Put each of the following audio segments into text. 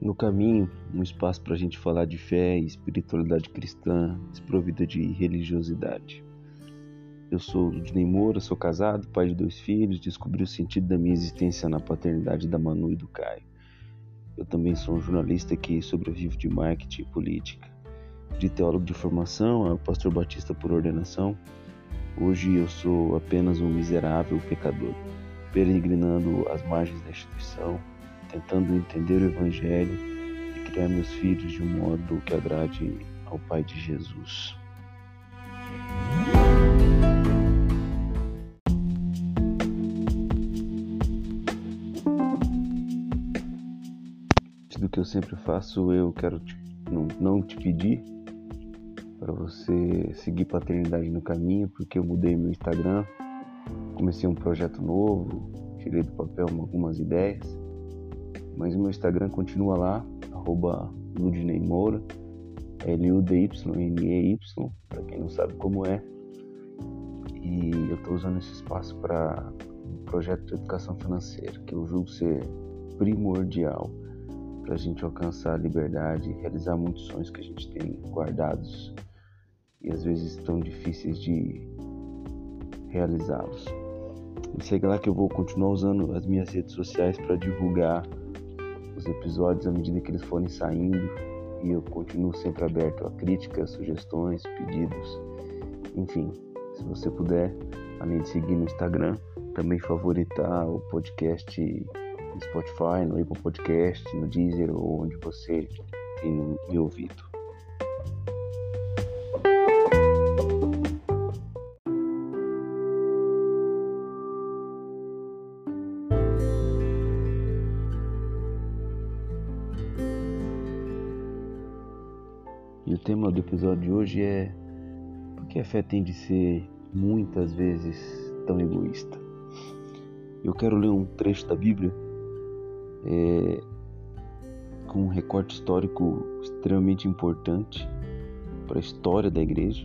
No caminho, um espaço para a gente falar de fé e espiritualidade cristã, desprovida de religiosidade. Eu sou Ludney Moura, sou casado, pai de dois filhos, descobri o sentido da minha existência na paternidade da Manu e do Caio. Eu também sou um jornalista que sobrevive de marketing e política. De teólogo de formação, é o pastor batista por ordenação. Hoje eu sou apenas um miserável pecador, peregrinando às margens da instituição, tentando entender o Evangelho e criar meus filhos de um modo que agrade ao Pai de Jesus. Do que eu sempre faço, eu quero te, não, não te pedir para você seguir Paternidade no Caminho, porque eu mudei meu Instagram, comecei um projeto novo, tirei do papel algumas ideias mas o meu Instagram continua lá, arroba Ludney Moura, L-U-D-Y-N-E-Y, para quem não sabe como é. E eu estou usando esse espaço para um projeto de educação financeira, que eu julgo ser primordial para a gente alcançar a liberdade e realizar muitos sonhos que a gente tem guardados e às vezes tão difíceis de realizá-los. Me segue lá que eu vou continuar usando as minhas redes sociais para divulgar os episódios à medida que eles forem saindo e eu continuo sempre aberto a críticas, sugestões, pedidos, enfim, se você puder, além de seguir no Instagram, também favoritar o podcast no Spotify, no Apple Podcast, no Deezer ou onde você tem me ouvido. Episódio de hoje é por que a fé tem de ser muitas vezes tão egoísta? Eu quero ler um trecho da Bíblia é, com um recorte histórico extremamente importante para a história da igreja,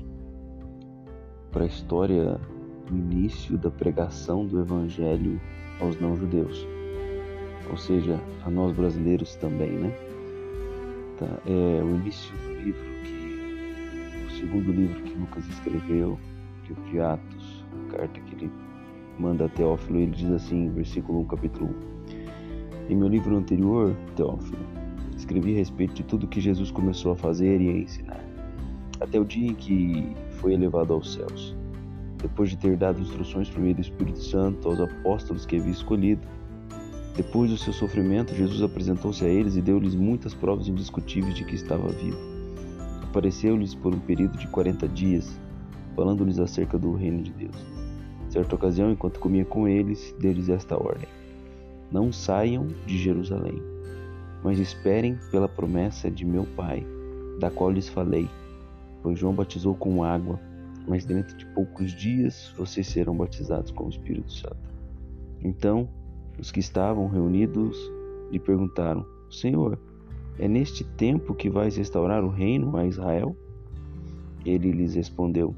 para a história do início da pregação do Evangelho aos não-judeus, ou seja, a nós brasileiros também, né? Tá, é o início do livro segundo livro que Lucas escreveu, livro de Atos, carta que ele manda a Teófilo, ele diz assim, versículo 1, capítulo 1. Em meu livro anterior, Teófilo, escrevi a respeito de tudo que Jesus começou a fazer e a ensinar, até o dia em que foi elevado aos céus. Depois de ter dado instruções por meio do Espírito Santo aos apóstolos que havia escolhido, depois do seu sofrimento, Jesus apresentou-se a eles e deu-lhes muitas provas indiscutíveis de que estava vivo apareceu-lhes por um período de quarenta dias, falando-lhes acerca do reino de Deus. Certa ocasião, enquanto comia com eles, deu-lhes esta ordem: Não saiam de Jerusalém, mas esperem pela promessa de meu Pai, da qual lhes falei. Pois João batizou com água, mas dentro de poucos dias vocês serão batizados com o Espírito Santo. Então, os que estavam reunidos lhe perguntaram: Senhor, é neste tempo que vais restaurar o reino a Israel? Ele lhes respondeu: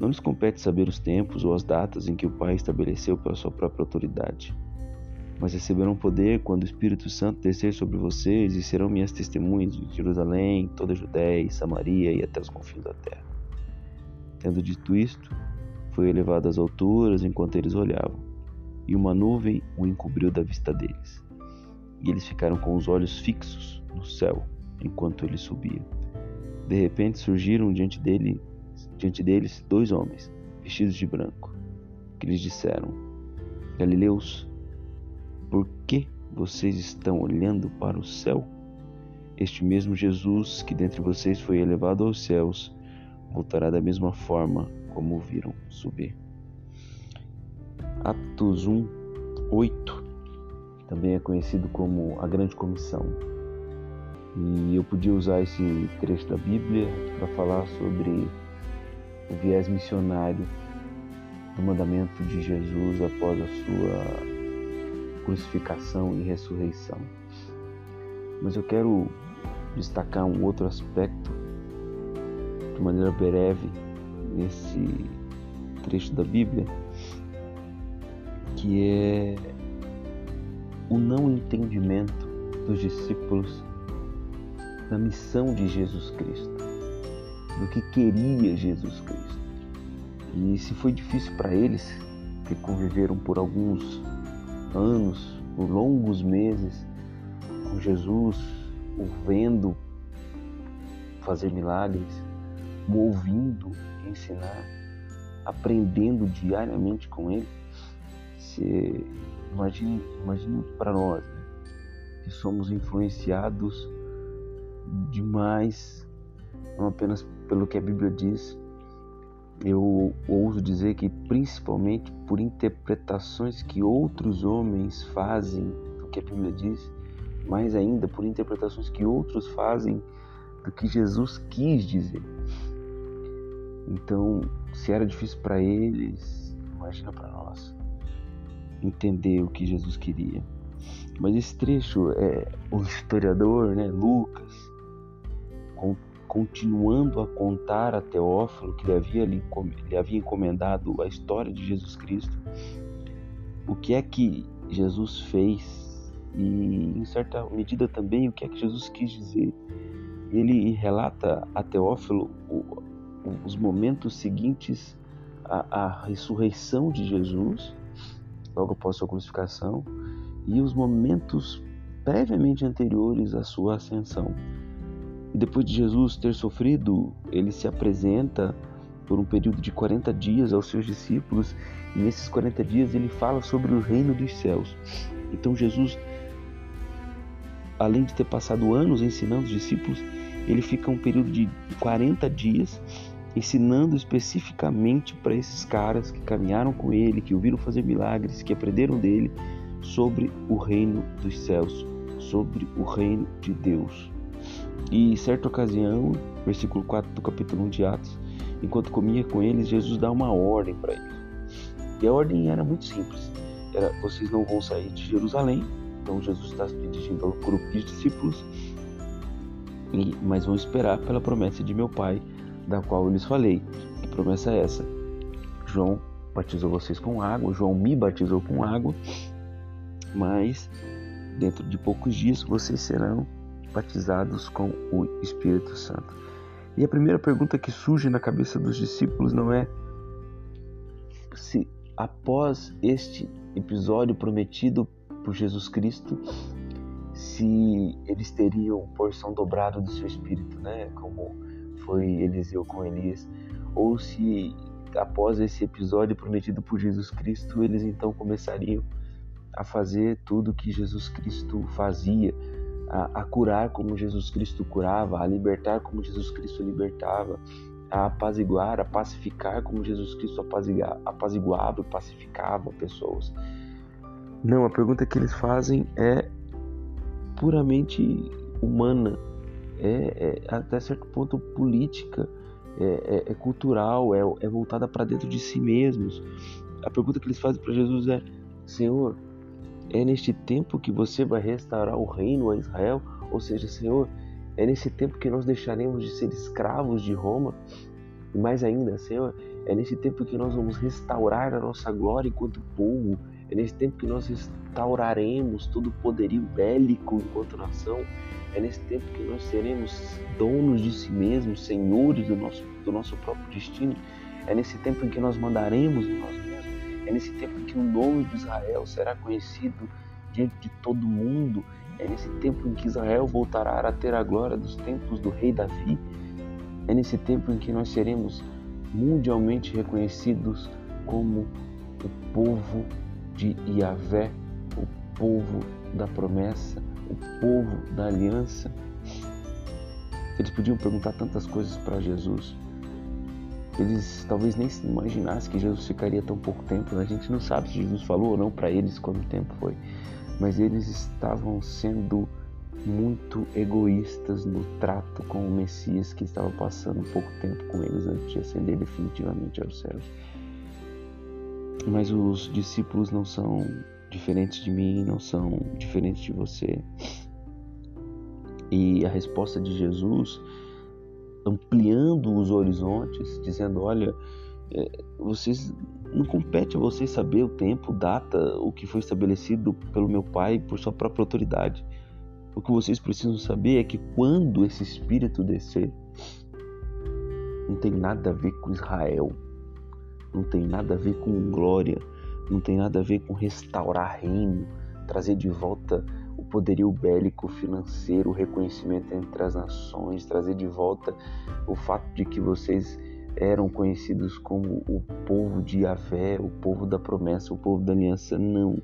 Não lhes compete saber os tempos ou as datas em que o Pai estabeleceu pela sua própria autoridade. Mas receberão poder quando o Espírito Santo descer sobre vocês e serão minhas testemunhas de Jerusalém, toda a Judéia e Samaria e até os confins da terra. Tendo dito isto, foi elevado às alturas enquanto eles olhavam, e uma nuvem o encobriu da vista deles. E eles ficaram com os olhos fixos no céu enquanto ele subia. De repente surgiram diante dele, diante deles dois homens vestidos de branco, que lhes disseram: Galileus, por que vocês estão olhando para o céu? Este mesmo Jesus que dentre vocês foi elevado aos céus, voltará da mesma forma como o viram subir. Atos 1, 8 também é conhecido como a Grande Comissão. E eu podia usar esse trecho da Bíblia para falar sobre o viés missionário do mandamento de Jesus após a sua crucificação e ressurreição. Mas eu quero destacar um outro aspecto de maneira breve nesse trecho da Bíblia, que é o não entendimento dos discípulos da missão de Jesus Cristo, do que queria Jesus Cristo. E se foi difícil para eles, que conviveram por alguns anos, por longos meses, com Jesus, o vendo fazer milagres, o ouvindo ensinar, aprendendo diariamente com ele, se, imagine, imagine para nós, né, que somos influenciados demais, não apenas pelo que a Bíblia diz, eu ouso dizer que principalmente por interpretações que outros homens fazem do que a Bíblia diz, mais ainda por interpretações que outros fazem do que Jesus quis dizer. Então, se era difícil para eles, imagina para nós entender o que Jesus queria. Mas esse trecho é o historiador, né, Lucas, continuando a contar a Teófilo que lhe havia, lhe havia encomendado a história de Jesus Cristo, o que é que Jesus fez e, em certa medida, também o que é que Jesus quis dizer. Ele relata a Teófilo os momentos seguintes à, à ressurreição de Jesus, logo após sua crucificação, e os momentos previamente anteriores à sua ascensão. E depois de Jesus ter sofrido, ele se apresenta por um período de 40 dias aos seus discípulos, e nesses 40 dias ele fala sobre o reino dos céus. Então Jesus, além de ter passado anos ensinando os discípulos, ele fica um período de 40 dias ensinando especificamente para esses caras que caminharam com ele, que ouviram fazer milagres, que aprenderam dele sobre o reino dos céus, sobre o reino de Deus. E certa ocasião, versículo 4 do capítulo 1 de Atos, enquanto comia com eles, Jesus dá uma ordem para eles. E a ordem era muito simples: era vocês não vão sair de Jerusalém. Então Jesus está se dirigindo ao grupo de discípulos, e, mas vão esperar pela promessa de meu Pai, da qual eu lhes falei. Que promessa é essa? João batizou vocês com água, João me batizou com água, mas dentro de poucos dias vocês serão batizados com o Espírito Santo. E a primeira pergunta que surge na cabeça dos discípulos não é se após este episódio prometido por Jesus Cristo, se eles teriam porção dobrada do seu espírito, né, como foi Eliseu com Elias, ou se após esse episódio prometido por Jesus Cristo, eles então começariam a fazer tudo que Jesus Cristo fazia, a, a curar como Jesus Cristo curava, a libertar como Jesus Cristo libertava, a apaziguar, a pacificar como Jesus Cristo apaziguava e pacificava pessoas. Não, a pergunta que eles fazem é puramente humana, é, é até certo ponto política, é, é, é cultural, é, é voltada para dentro de si mesmos. A pergunta que eles fazem para Jesus é: Senhor, é neste tempo que você vai restaurar o reino a Israel? Ou seja, Senhor, é nesse tempo que nós deixaremos de ser escravos de Roma? E mais ainda, Senhor, é nesse tempo que nós vamos restaurar a nossa glória enquanto povo. É nesse tempo que nós restauraremos todo o poderio bélico enquanto nação. É nesse tempo que nós seremos donos de si mesmos, senhores do nosso, do nosso próprio destino. É nesse tempo em que nós mandaremos nós é nesse tempo em que o nome de Israel será conhecido diante de todo mundo. É nesse tempo em que Israel voltará a ter a glória dos tempos do rei Davi. É nesse tempo em que nós seremos mundialmente reconhecidos como o povo de Yahvé, o povo da promessa, povo da aliança. Eles podiam perguntar tantas coisas para Jesus, eles talvez nem se imaginassem que Jesus ficaria tão pouco tempo. Né? A gente não sabe se Jesus falou ou não para eles quanto tempo foi, mas eles estavam sendo muito egoístas no trato com o Messias que estava passando pouco tempo com eles antes de ascender definitivamente aos céus. Mas os discípulos não são diferentes de mim, não são diferentes de você. E a resposta de Jesus ampliando os horizontes, dizendo: olha, é, vocês não compete a vocês saber o tempo, data, o que foi estabelecido pelo meu pai por sua própria autoridade. O que vocês precisam saber é que quando esse espírito descer, não tem nada a ver com Israel, não tem nada a ver com glória, não tem nada a ver com restaurar reino, trazer de volta o poderio bélico, financeiro, o reconhecimento entre as nações, trazer de volta o fato de que vocês eram conhecidos como o povo de Yahvé, o povo da promessa, o povo da aliança. Não.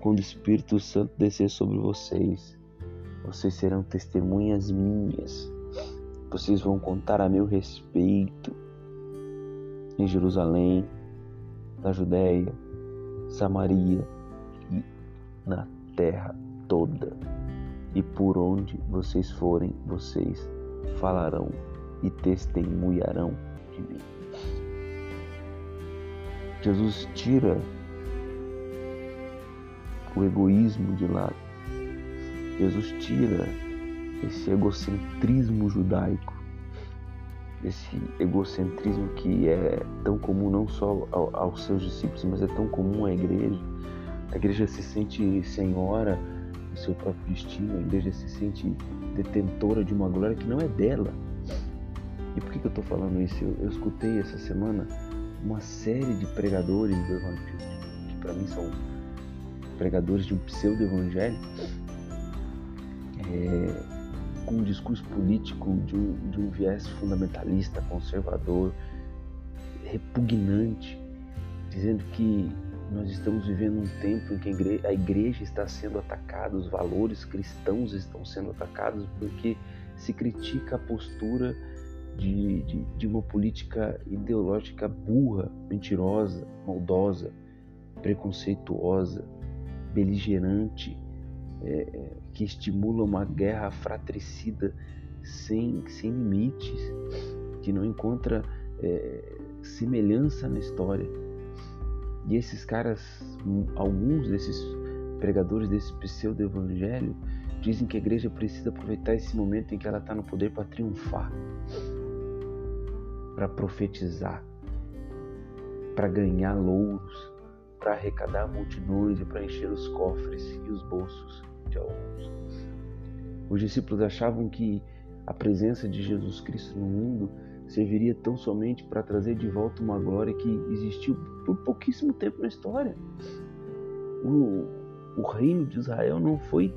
Quando o Espírito Santo descer sobre vocês, vocês serão testemunhas minhas. Vocês vão contar a meu respeito em Jerusalém, na Judéia, Samaria e na terra toda. E por onde vocês forem, vocês falarão e testemunharão de mim. Jesus tira o egoísmo de lado. Jesus tira esse egocentrismo judaico, esse egocentrismo que é tão comum não só aos seus discípulos, mas é tão comum à igreja. A igreja se sente senhora do seu próprio destino, a igreja se sente detentora de uma glória que não é dela. E por que, que eu estou falando isso? Eu, eu, escutei essa semana uma série de pregadores do Evangelho, que para mim são pregadores de um pseudo-evangelho, é, com um discurso político de um, de um viés fundamentalista, conservador, repugnante, dizendo que nós estamos vivendo um tempo em que a igreja, está sendo atacada, os valores cristãos estão sendo atacados porque se critica a postura de, de, de uma política ideológica burra, mentirosa, maldosa, preconceituosa, beligerante, é, é, que estimula uma guerra fratricida sem, sem limites, que não encontra é, semelhança na história. E esses caras, alguns desses pregadores desse pseudo-evangelho, dizem que a igreja precisa aproveitar esse momento em que ela está no poder para triunfar para profetizar, para ganhar louros, para arrecadar multidões e para encher os cofres e os bolsos alguns. Os discípulos achavam que a presença de Jesus Cristo no mundo serviria tão somente para trazer de volta uma glória que existiu por pouquíssimo tempo na história. O, o reino de Israel não foi,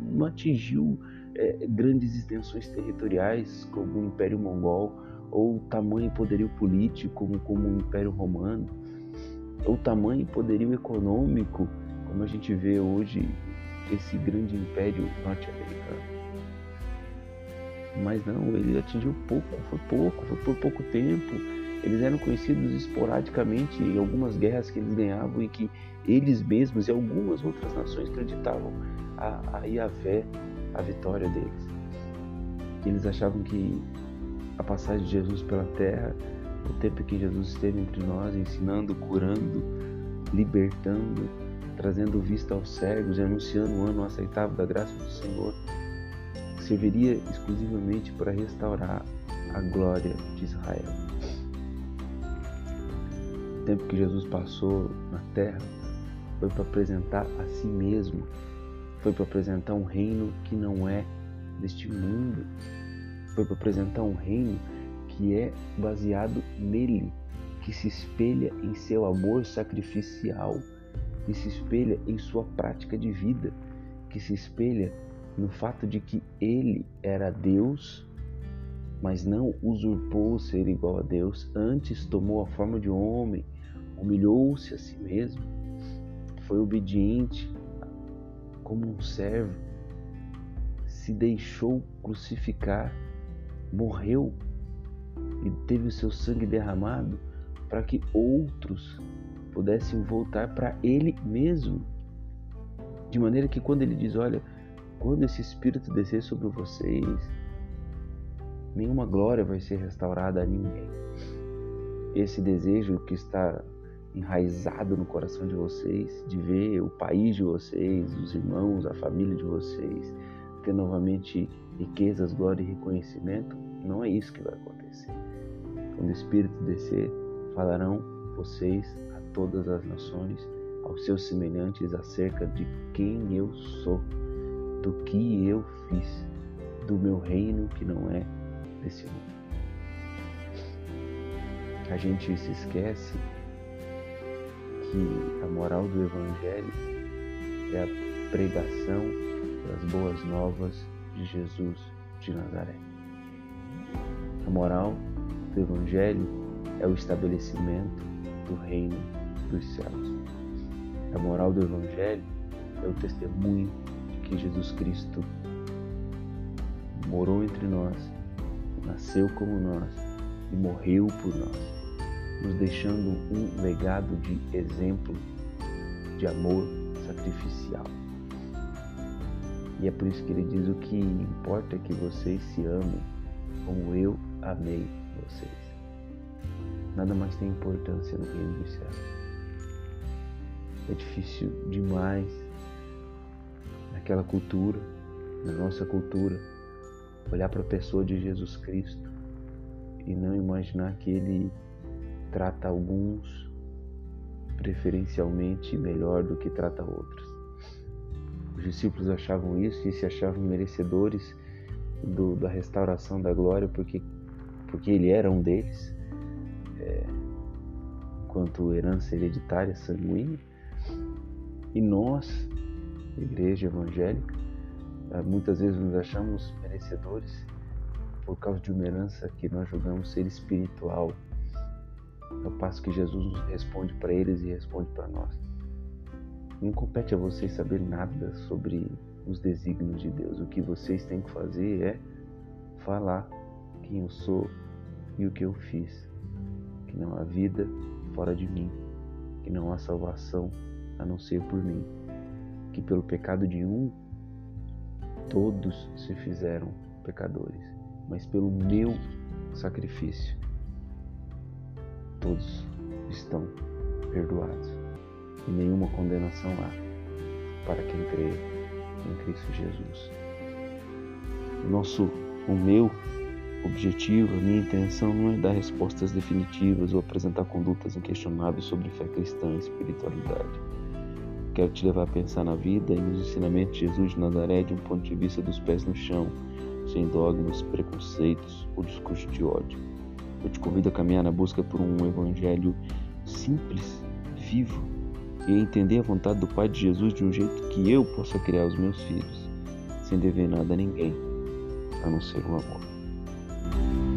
não atingiu é, grandes extensões territoriais como o Império Mongol ou tamanho poderio político como, como o Império Romano, ou tamanho poderio econômico como a gente vê hoje esse grande império norte-americano. Mas não, ele atingiu pouco, foi pouco, foi por pouco tempo. Eles eram conhecidos esporadicamente em algumas guerras que eles ganhavam e que eles mesmos e algumas outras nações acreditavam a, a a vitória deles. Eles achavam que a passagem de Jesus pela terra, o tempo em que Jesus esteve entre nós, ensinando, curando, libertando, trazendo vista aos cegos e anunciando o ano aceitável da graça do Senhor, serviria exclusivamente para restaurar a glória de Israel. O tempo que Jesus passou na terra foi para apresentar a si mesmo, foi para apresentar um reino que não é deste mundo, foi para apresentar um reino que é baseado nele, que se espelha em seu amor sacrificial, que se espelha em sua prática de vida, que se espelha no fato de que ele era Deus, mas não usurpou ser igual a Deus, antes tomou a forma de homem, humilhou-se a si mesmo, foi obediente como um servo, se deixou crucificar morreu e teve o seu sangue derramado para que outros pudessem voltar para Ele mesmo. De maneira que quando Ele diz: Olha, quando esse Espírito descer sobre vocês, nenhuma glória vai ser restaurada a ninguém. Esse desejo que está enraizado no coração de vocês, de ver o país de vocês, os irmãos, a família de vocês, ter novamente riquezas, glória e reconhecimento, não é isso que vai acontecer. Quando o Espírito descer, falarão vocês todas as nações, aos seus semelhantes, acerca de quem eu sou. do que eu fiz, do meu reino que não é desse mundo. A gente se esquece que a moral do Evangelho é a pregação das boas novas de Jesus de Nazaré. A moral do Evangelho é o estabelecimento do reino dos céus. A moral do Evangelho é o testemunho de que Jesus Cristo morou entre nós, nasceu como nós e morreu por nós nos deixando um legado de exemplo de amor sacrificial. E é por isso que ele diz: o que importa é que vocês se amem como eu amei vocês. Nada mais tem importância no reino dos céus. É difícil demais naquela cultura, na nossa cultura, olhar para a pessoa de Jesus Cristo e não imaginar que ele trata alguns preferencialmente melhor do que trata outros. Os discípulos achavam isso e se achavam merecedores do, da restauração da glória porque, porque ele era um deles, é, quanto herança hereditária sanguínea. E nós, igreja evangélica, é, muitas vezes nos achamos merecedores por causa de uma herança que nós julgamos ser espiritual, ao passo que Jesus responde para eles e responde para nós. Não compete a vocês saber nada sobre os desígnios de Deus. O que vocês têm que fazer é falar quem eu sou e o que eu fiz. Que não há vida fora de mim, que não há salvação a não ser por mim. Que pelo pecado de um, todos se fizeram pecadores, mas pelo meu sacrifício todos estão perdoados e nenhuma condenação há para quem crê em Cristo Jesus. O nosso, o meu objetivo, a minha intenção não é dar respostas definitivas ou apresentar condutas inquestionáveis sobre fé cristã e espiritualidade. Quero te levar a pensar na vida e nos ensinamentos de Jesus de Nazaré de um ponto de vista dos pés no chão, sem dogmas, preconceitos ou discurso de ódio eu te convido a caminhar na busca por um evangelho simples, vivo e a entender a vontade do Pai de Jesus de um jeito que eu possa criar os meus filhos, sem dever nada a ninguém, a não ser o amor.